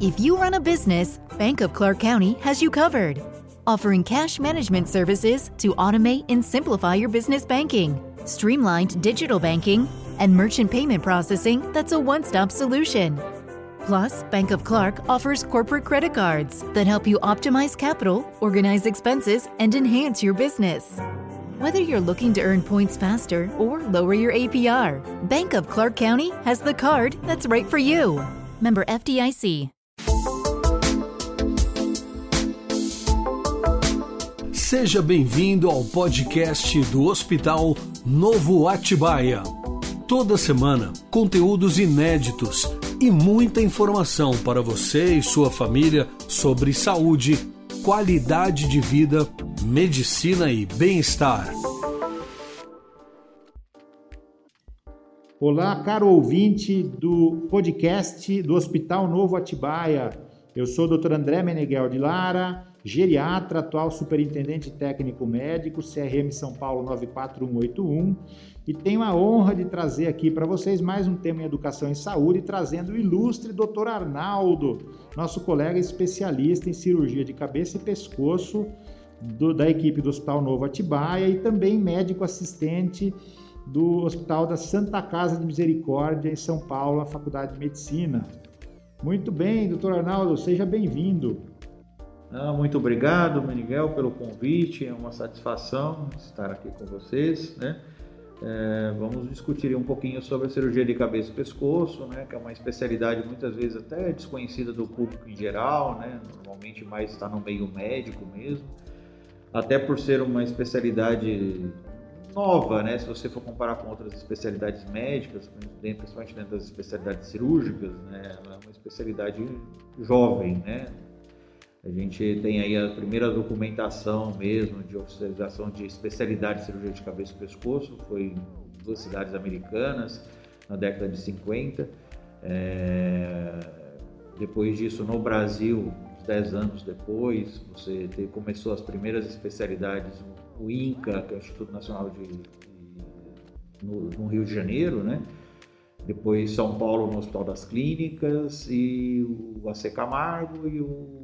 If you run a business, Bank of Clark County has you covered. Offering cash management services to automate and simplify your business banking, streamlined digital banking, and merchant payment processing that's a one stop solution. Plus, Bank of Clark offers corporate credit cards that help you optimize capital, organize expenses, and enhance your business. Whether you're looking to earn points faster or lower your APR, Bank of Clark County has the card that's right for you. Member FDIC. Seja bem-vindo ao podcast do Hospital Novo Atibaia. Toda semana, conteúdos inéditos e muita informação para você e sua família sobre saúde, qualidade de vida, medicina e bem-estar. Olá, caro ouvinte do podcast do Hospital Novo Atibaia. Eu sou o Dr. André Meneghel de Lara, geriatra, atual superintendente técnico médico, CRM São Paulo 94181, e tenho a honra de trazer aqui para vocês mais um tema em educação e saúde, trazendo o ilustre Dr. Arnaldo, nosso colega especialista em cirurgia de cabeça e pescoço do, da equipe do Hospital Novo Atibaia e também médico assistente do Hospital da Santa Casa de Misericórdia, em São Paulo, na Faculdade de Medicina. Muito bem, doutor Arnaldo, seja bem-vindo. Ah, muito obrigado, Miguel, pelo convite. É uma satisfação estar aqui com vocês. Né? É, vamos discutir um pouquinho sobre a cirurgia de cabeça e pescoço, né? que é uma especialidade muitas vezes até desconhecida do público em geral, né? normalmente mais está no meio médico mesmo, até por ser uma especialidade nova, né? Se você for comparar com outras especialidades médicas, principalmente dentro das especialidades cirúrgicas, né? Ela é uma especialidade jovem, né? A gente tem aí a primeira documentação mesmo de oficialização de especialidade de cirurgia de cabeça e pescoço, foi em duas cidades americanas, na década de 50. É... Depois disso, no Brasil, 10 anos depois, você começou as primeiras especialidades o INCA, que é o Instituto Nacional de no, no, Rio de Janeiro, né? Depois São Paulo no Hospital das Clínicas e o AC Camargo e o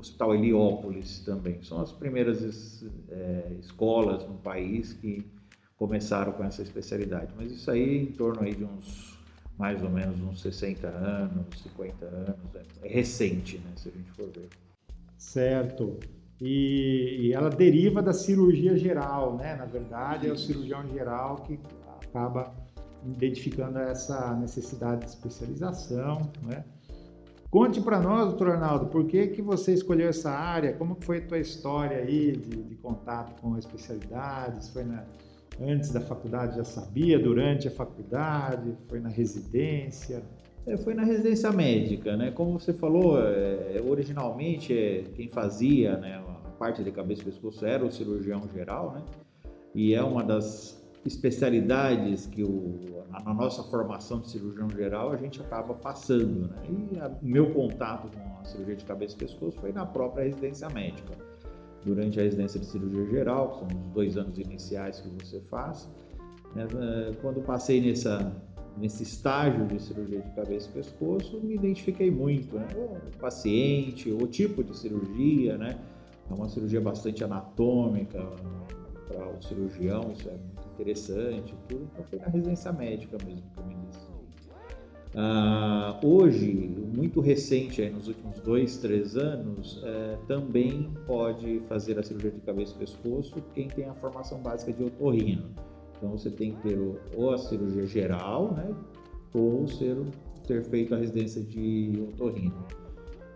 Hospital Heliópolis também. São as primeiras é, escolas no país que começaram com essa especialidade. Mas isso aí em torno aí de uns mais ou menos uns 60 anos, 50 anos, é, é recente, né, se a gente for ver. Certo e, e, ela deriva da cirurgia geral, né? Na verdade, é o cirurgião geral que acaba identificando essa necessidade de especialização, né? Conte para nós, doutor Arnaldo, por que, que você escolheu essa área? Como foi a tua história aí de, de contato com especialidades? Foi na, antes da faculdade, já sabia? Durante a faculdade? Foi na residência? É, foi na residência médica, né? Como você falou, é, originalmente é, quem fazia né, a parte de cabeça e pescoço era o cirurgião geral, né? E é uma das especialidades que o, na nossa formação de cirurgião geral a gente acaba passando, né? E o meu contato com a cirurgia de cabeça e pescoço foi na própria residência médica. Durante a residência de cirurgia geral, que são os dois anos iniciais que você faz, né? quando passei nessa nesse estágio de cirurgia de cabeça e pescoço, me identifiquei muito, né? O paciente, o tipo de cirurgia, né? É uma cirurgia bastante anatômica para o cirurgião, isso é muito interessante, tudo. Então foi na residência médica mesmo que eu me decidi. Ah, hoje, muito recente, aí, nos últimos dois, três anos, é, também pode fazer a cirurgia de cabeça e pescoço quem tem a formação básica de otorrino. Então você tem que ter ou a cirurgia geral, né? Ou ser, ter feito a residência de otorrino.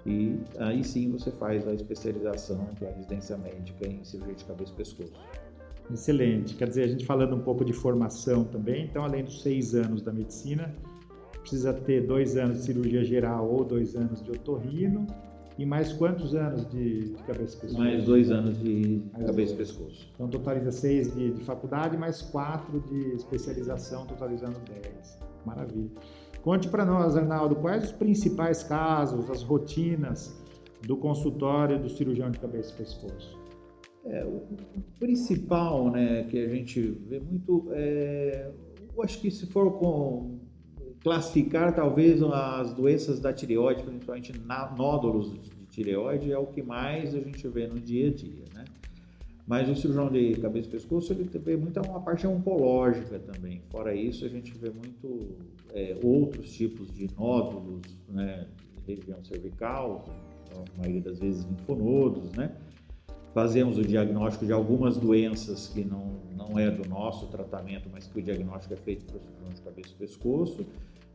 E aí sim você faz a especialização, que é a residência médica em cirurgia de cabeça e pescoço. Excelente. Quer dizer, a gente falando um pouco de formação também, então além dos seis anos da medicina, precisa ter dois anos de cirurgia geral ou dois anos de otorrino e mais quantos anos de, de cabeça e pescoço? Mais dois anos de mais cabeça e pescoço. Então totaliza seis de, de faculdade, mais quatro de especialização, totalizando dez. Maravilha. Conte para nós, Arnaldo, quais os principais casos, as rotinas do consultório do cirurgião de cabeça e pescoço? É, o principal né, que a gente vê muito é. Eu acho que se for com classificar talvez as doenças da tireoide, principalmente nódulos de tireoide, é o que mais a gente vê no dia a dia, né? Mas o cirurgião de cabeça e pescoço, ele vê muita uma parte oncológica também. Fora isso, a gente vê muito é, outros tipos de nódulos, né? Região cervical, a maioria das vezes linfonodos, né? Fazemos o diagnóstico de algumas doenças que não, não é do nosso tratamento, mas que o diagnóstico é feito o cirurgião de cabeça e pescoço.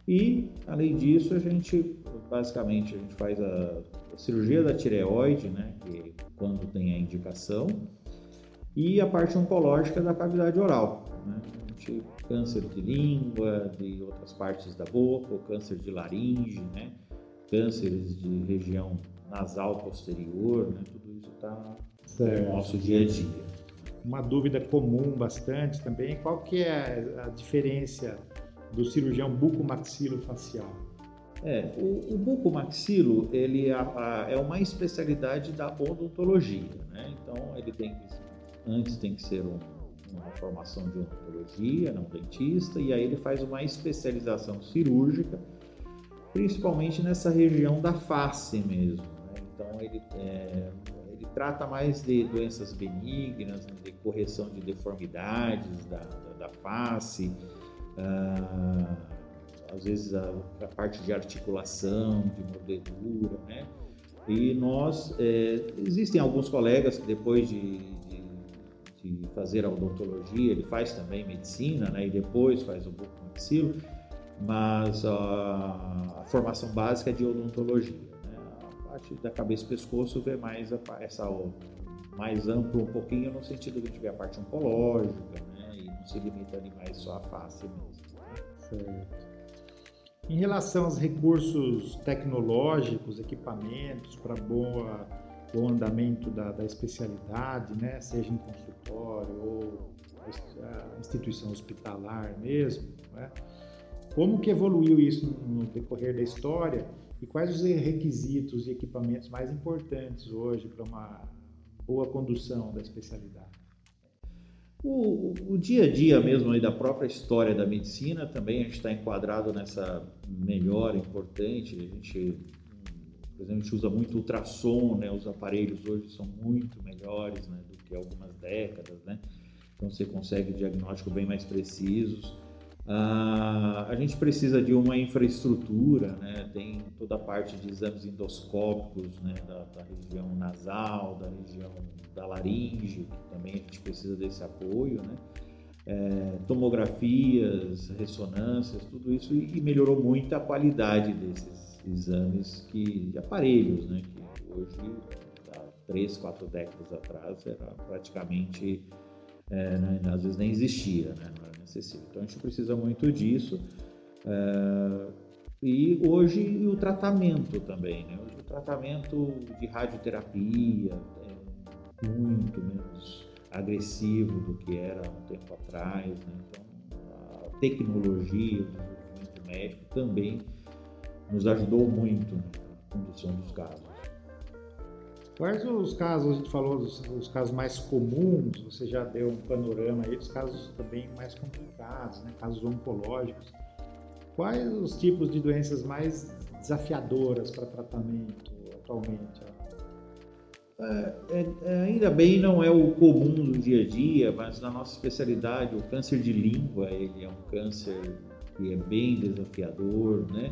E, além disso, a gente, basicamente, a gente faz a, a cirurgia da tireoide, né? Que quando tem a indicação, e a parte oncológica da cavidade oral. Né? Gente, câncer de língua, de outras partes da boca, o câncer de laringe, né? cânceres de região nasal posterior, né? tudo isso está no nosso dia a dia. Uma dúvida comum bastante também, qual que é a diferença do cirurgião bucomaxilofacial? É, o, o bucomaxilo ele é, é uma especialidade da odontologia, né? Então ele tem que antes tem que ser um, uma formação de odontologia, não dentista, e aí ele faz uma especialização cirúrgica, principalmente nessa região da face mesmo. Né? Então ele, é, ele trata mais de doenças benignas, né? de correção de deformidades da, da, da face, ah, às vezes a, a, parte de articulação, de mordedura, né? E nós, é, existem alguns colegas que depois de, de fazer a odontologia, ele faz também medicina, né, e depois faz o bucomaxilo, mas a, a, formação básica é de odontologia. Né? Parte da cabeça e pescoço vê mais a, essa mais amplo um pouquinho no sentido de ver a parte oncológica, né, e não se limita ali mais só à face mesmo. Certo. Em relação aos recursos tecnológicos, equipamentos para boa o andamento da, da especialidade, né, seja em consultório ou a instituição hospitalar mesmo, né? Como que evoluiu isso no decorrer da história e quais os requisitos e equipamentos mais importantes hoje para uma boa condução da especialidade? O, o, dia a dia mesmo aí da própria história da medicina também a gente está enquadrado nessa melhora importante. A gente por exemplo, a gente usa muito ultrassom, né? Os aparelhos hoje são muito melhores né, do que algumas décadas, né? Então você consegue diagnóstico bem mais precisos. Ah, a gente precisa de uma infraestrutura, né? Tem toda a parte de exames endoscópicos, né? Da, da região nasal, da região da laringe, que também a gente precisa desse apoio, né? É, tomografias, ressonâncias, tudo isso e melhorou muito a qualidade desses exames que, de aparelhos, né, que hoje, há três, quatro décadas atrás, era praticamente, é, né, às vezes nem existia, né, não era necessário. Então a gente precisa muito disso. É, e hoje o tratamento também, né? O tratamento de radioterapia é muito menos agressivo do que era um tempo atrás, né? Então a tecnologia, o desenvolvimento médico também nos ajudou muito na condução dos casos. Quais os casos, a gente falou dos, casos mais comuns, você já deu um panorama aí dos casos também mais complicados, né? casos oncológicos. Quais os tipos de doenças mais desafiadoras para tratamento atualmente? É, é, é, ainda bem não é o comum do dia a dia, mas na nossa especialidade o câncer de língua ele é um câncer que é bem desafiador, né?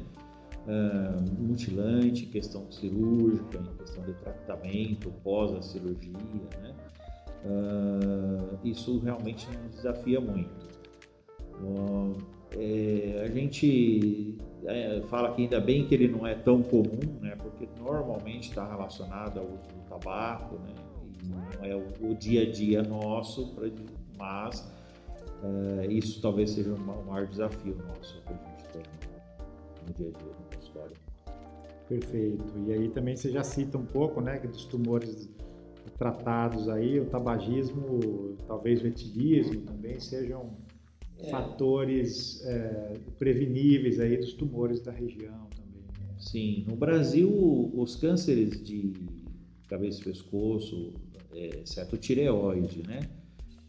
Uh, mutilante, em questão cirúrgica, em questão de tratamento pós a cirurgia, né? Uh, isso realmente nos desafia muito. Uh, é, a gente é, fala que ainda bem que ele não é tão comum, né? Porque normalmente está relacionado ao uso do tabaco, né? Não é o, o dia a dia nosso, pra, mas uh, isso talvez seja o maior desafio nosso que a gente tem no dia a dia. Perfeito. E aí também você já cita um pouco, né, dos tumores tratados aí, o tabagismo, talvez o etilismo também sejam é. fatores é, preveníveis aí dos tumores da região também. Né? Sim, no Brasil os cânceres de cabeça e pescoço, é, exceto tireoide, né,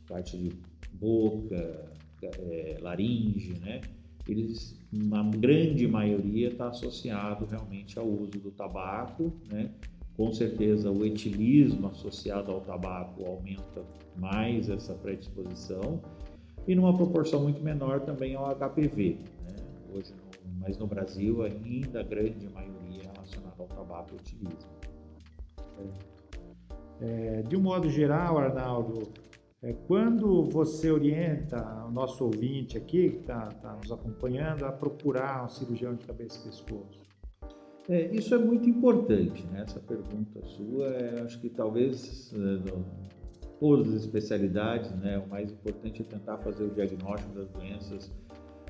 parte de boca, é, laringe, né, eles, uma grande maioria está associado realmente ao uso do tabaco, né? Com certeza o etilismo associado ao tabaco aumenta mais essa predisposição e numa proporção muito menor também ao HPV. Né? Hoje, no, mas no Brasil ainda a grande maioria é relacionada ao tabaco e etilismo. É, de um modo geral, Arnaldo, é, quando você orienta o nosso ouvinte aqui, que está tá nos acompanhando, a procurar um cirurgião de cabeça e pescoço? É, isso é muito importante, né? Essa pergunta sua, é, acho que talvez é, todas as especialidades, né? O mais importante é tentar fazer o diagnóstico das doenças.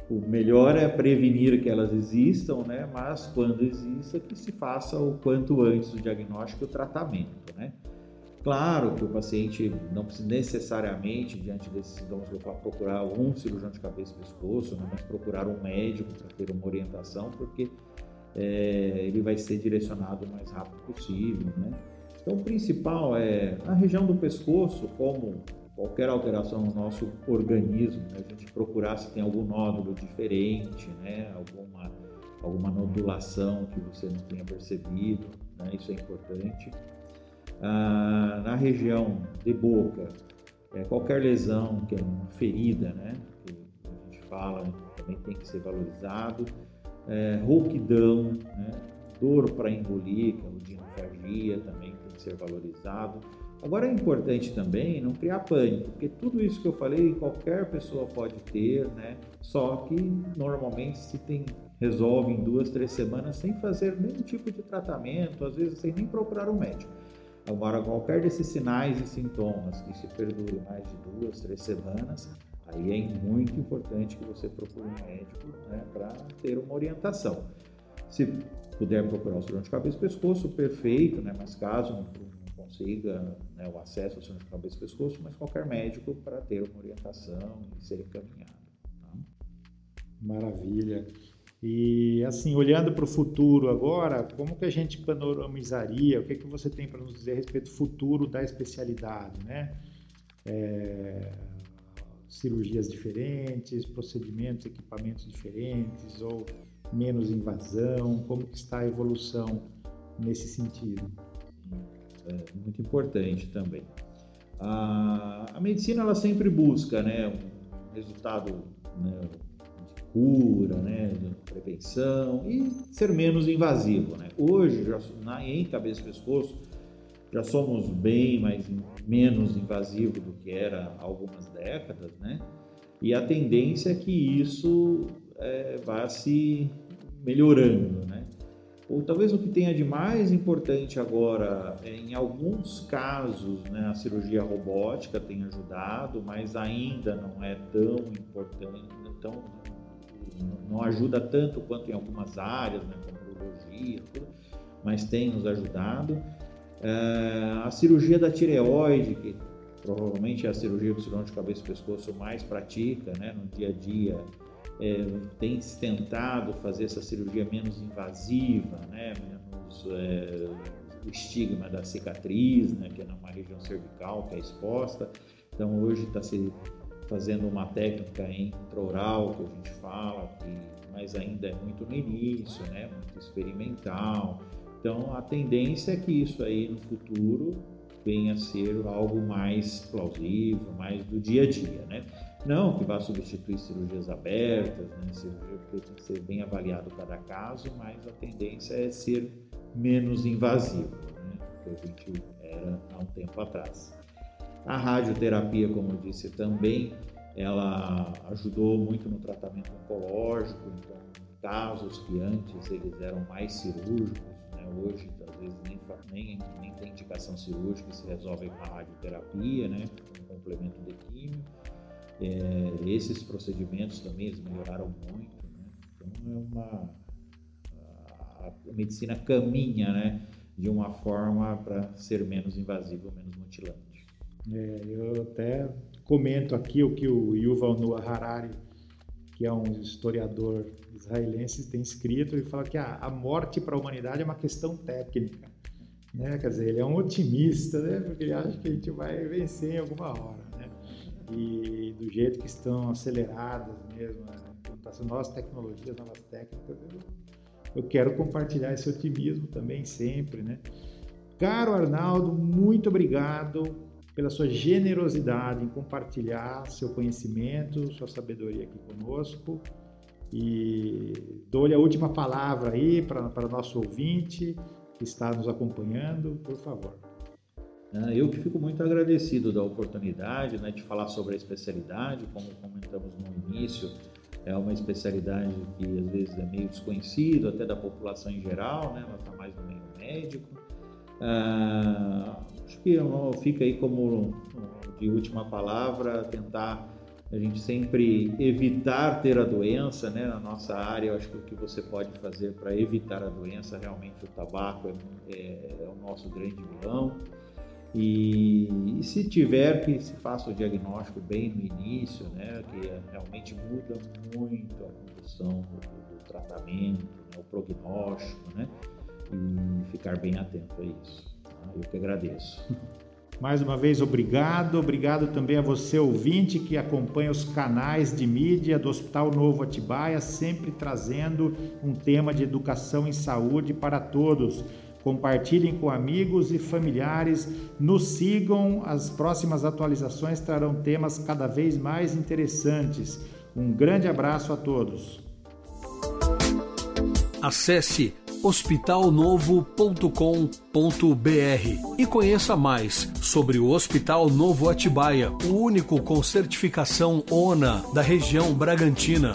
O melhor é prevenir que elas existam, né? Mas quando exista, que se faça o quanto antes o diagnóstico e o tratamento, né? Claro que o paciente não precisa necessariamente, diante desses sintomas, procurar um cirurgião de cabeça e pescoço, né, mas procurar um médico para ter uma orientação, porque é, ele vai ser direcionado o mais rápido possível. Né? Então, o principal é a região do pescoço, como qualquer alteração no nosso organismo, né? a gente procurar se tem algum nódulo diferente, né? alguma, alguma nodulação que você não tenha percebido, né? isso é importante ah, na região de boca, é, qualquer lesão que é uma ferida, né, que a gente fala, também tem que ser valorizado, é, rouquidão, né, dor para engolir, que é o dinofagia, também tem que ser valorizado. Agora é importante também não criar pânico, porque tudo isso que eu falei qualquer pessoa pode ter, né? Só que normalmente se tem resolve em duas, três semanas sem fazer nenhum tipo de tratamento, às vezes sem nem procurar um médico. Agora, qualquer desses sinais e sintomas que se perdure mais de duas, três semanas, aí é muito importante que você procure um médico né, para ter uma orientação. Se puder procurar o cirurgião de cabeça e pescoço, perfeito, né, mas caso não, não consiga né, o acesso ao cirurgião de cabeça e pescoço, mas qualquer médico para ter uma orientação e ser encaminhado. Tá? Maravilha. E assim, olhando para o futuro agora, como que a gente panoramizaria? O que, que você tem para nos dizer a respeito do futuro da especialidade, né? É, cirurgias diferentes, procedimentos, equipamentos diferentes ou menos invasão? Como que está a evolução nesse sentido? É muito importante também. A, a medicina ela sempre busca, né, um resultado né, cura, né, prevenção e ser menos invasivo. Né? Hoje, já, na, em cabeça e pescoço, já somos bem mais, menos invasivo do que era há algumas décadas, né? E a tendência é que isso é, vá se melhorando, né? Ou talvez o que tenha de mais importante agora, é, em alguns casos, né, a cirurgia robótica tem ajudado, mas ainda não é tão importante, tão não ajuda tanto quanto em algumas áreas, né, como urologia, mas tem nos ajudado. É, a cirurgia da tireoide, que provavelmente é a cirurgia que o cirurgião de cabeça e pescoço mais pratica né, no dia a dia, é, tem se tentado fazer essa cirurgia menos invasiva, né, menos é, o estigma da cicatriz, né, que é numa região cervical que é exposta. Então hoje está se fazendo uma técnica intraoral que a gente fala, que, mas ainda é muito no início, né? muito experimental. Então a tendência é que isso aí no futuro venha a ser algo mais plausível, mais do dia a dia, né? Não que vá substituir cirurgias abertas, né? cirurgia que tem que ser bem avaliado cada caso, mas a tendência é ser menos invasivo, né? que a gente era há um tempo atrás. A radioterapia, como eu disse, também ela ajudou muito no tratamento oncológico, então casos que antes eles eram mais cirúrgicos, né, hoje às vezes nem, nem, nem tem indicação cirúrgica, se resolve com a radioterapia, né, um complemento de químio. É, esses procedimentos também eles melhoraram muito, né, então é uma a, a medicina caminha, né, de uma forma para ser menos invasiva, menos mutilante. É, eu até comento aqui o que o Yuval Noah Harari, que é um historiador israelense, tem escrito. Ele fala que a, a morte para a humanidade é uma questão técnica. Né? Quer dizer, ele é um otimista, né? porque ele acha que a gente vai vencer em alguma hora. Né? E do jeito que estão aceleradas mesmo, juntasse novas tecnologias, novas técnicas, eu, eu quero compartilhar esse otimismo também sempre, né? Caro Arnaldo, muito obrigado pela sua generosidade em compartilhar seu conhecimento, sua sabedoria aqui conosco. E dou-lhe a última palavra aí para, o nosso ouvinte que está nos acompanhando, por favor. Ah, eu que fico muito agradecido da oportunidade né, de falar sobre a especialidade, como comentamos no início, é uma especialidade que às vezes é meio desconhecido até da população em geral, né, ela está mais no meio médico. Ah, acho que fica aí como de última palavra tentar a gente sempre evitar ter a doença, né? Na nossa área, eu acho que o que você pode fazer para evitar a doença, realmente o tabaco é, é, é o nosso grande vilão. E, e, se tiver que se faça o diagnóstico bem no início, né? Que realmente muda muito a condução do, do tratamento, né? o prognóstico, né? E ficar bem atento a isso. Eu que agradeço. Mais uma vez, obrigado. Obrigado também a você, ouvinte, que acompanha os canais de mídia do Hospital Novo Atibaia, sempre trazendo um tema de educação em saúde para todos. Compartilhem com amigos e familiares, nos sigam, as próximas atualizações trarão temas cada vez mais interessantes. Um grande abraço a todos. Acesse hospitalnovo.com.br e conheça mais sobre o Hospital Novo Atibaia, o único com certificação ONA da região Bragantina.